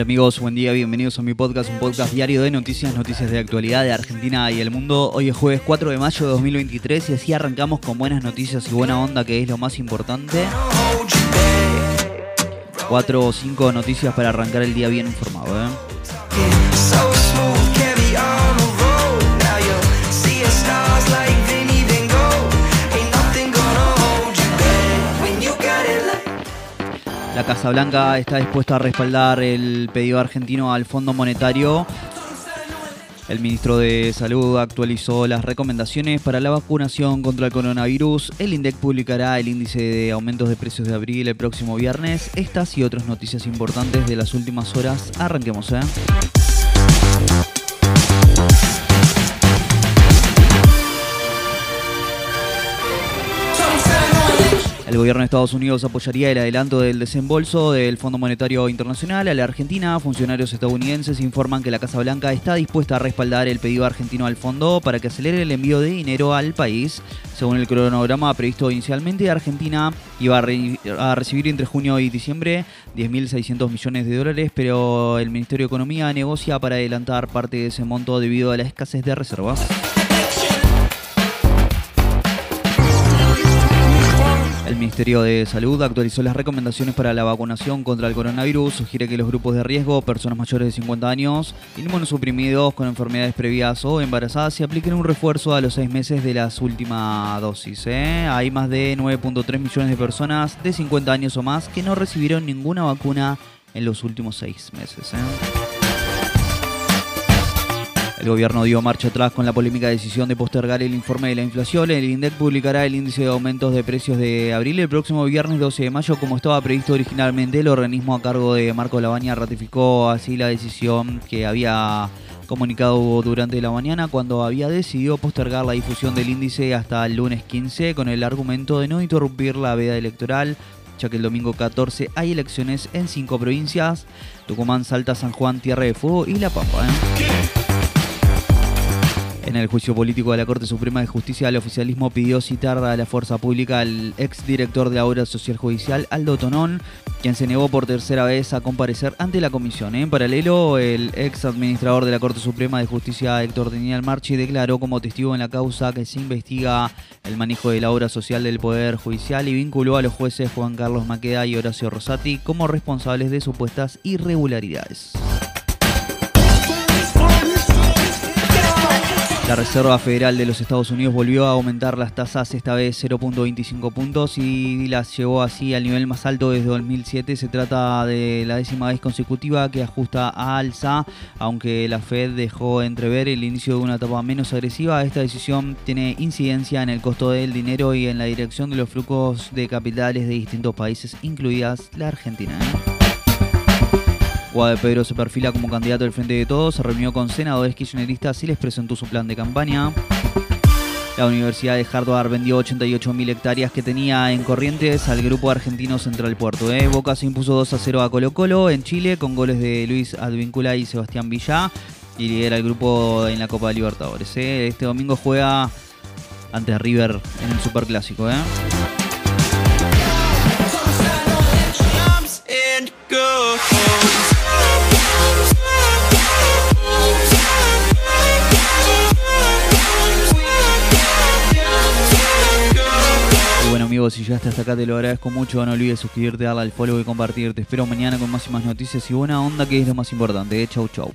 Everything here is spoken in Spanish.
Hola amigos, buen día, bienvenidos a mi podcast, un podcast diario de noticias, noticias de actualidad de Argentina y el mundo. Hoy es jueves 4 de mayo de 2023 y así arrancamos con buenas noticias y buena onda, que es lo más importante. Cuatro o cinco noticias para arrancar el día bien informado. ¿eh? La Casa Blanca está dispuesta a respaldar el pedido argentino al Fondo Monetario. El ministro de Salud actualizó las recomendaciones para la vacunación contra el coronavirus. El INDEC publicará el índice de aumentos de precios de abril el próximo viernes. Estas y otras noticias importantes de las últimas horas. Arranquemos, ¿eh? El gobierno de Estados Unidos apoyaría el adelanto del desembolso del Fondo Monetario Internacional a la Argentina. Funcionarios estadounidenses informan que la Casa Blanca está dispuesta a respaldar el pedido argentino al fondo para que acelere el envío de dinero al país. Según el cronograma previsto inicialmente, Argentina iba a, recibir entre junio y diciembre 10.600 millones de dólares, pero el Ministerio de Economía negocia para adelantar parte de ese monto debido a la escasez de reservas. El Ministerio de Salud actualizó las recomendaciones para la vacunación contra el coronavirus. Sugiere que los grupos de riesgo, personas mayores de 50 años, inmunosuprimidos con enfermedades previas o embarazadas, se apliquen un refuerzo a los seis meses de las últimas dosis. ¿eh? Hay más de 9.3 millones de personas de 50 años o más que no recibieron ninguna vacuna en los últimos seis meses. ¿eh? El gobierno dio marcha atrás con la polémica decisión de postergar el informe de la inflación. El INDEC publicará el índice de aumentos de precios de abril el próximo viernes 12 de mayo, como estaba previsto originalmente. El organismo a cargo de Marco Labaña ratificó así la decisión que había comunicado durante la mañana cuando había decidido postergar la difusión del índice hasta el lunes 15 con el argumento de no interrumpir la veda electoral ya que el domingo 14 hay elecciones en cinco provincias, Tucumán, Salta, San Juan, Tierra de Fuego y La Pampa. ¿eh? En el juicio político de la Corte Suprema de Justicia, el oficialismo pidió citar a la fuerza pública al exdirector de la obra social judicial, Aldo Tonón, quien se negó por tercera vez a comparecer ante la comisión. En paralelo, el ex administrador de la Corte Suprema de Justicia, Héctor Daniel Marchi, declaró como testigo en la causa que se investiga el manejo de la obra social del Poder Judicial y vinculó a los jueces Juan Carlos Maqueda y Horacio Rosati como responsables de supuestas irregularidades. La Reserva Federal de los Estados Unidos volvió a aumentar las tasas, esta vez 0.25 puntos, y las llevó así al nivel más alto desde 2007. Se trata de la décima vez consecutiva que ajusta a alza, aunque la Fed dejó entrever el inicio de una etapa menos agresiva. Esta decisión tiene incidencia en el costo del dinero y en la dirección de los flujos de capitales de distintos países, incluidas la Argentina. ¿Eh? Guade Pedro se perfila como candidato del Frente de Todos, se reunió con senadores kirchneristas y les presentó su plan de campaña. La Universidad de Harvard vendió 88.000 hectáreas que tenía en Corrientes al grupo argentino Central Puerto. ¿eh? Boca se impuso 2 a 0 a Colo Colo en Chile con goles de Luis Advíncula y Sebastián Villá y lidera el grupo en la Copa Libertadores. ¿eh? Este domingo juega ante River en el Superclásico. ¿eh? amigos, si llegaste hasta acá te lo agradezco mucho. No olvides suscribirte, darle al follow y compartir. Te espero mañana con más y más noticias y buena onda que es lo más importante. Chau, chau.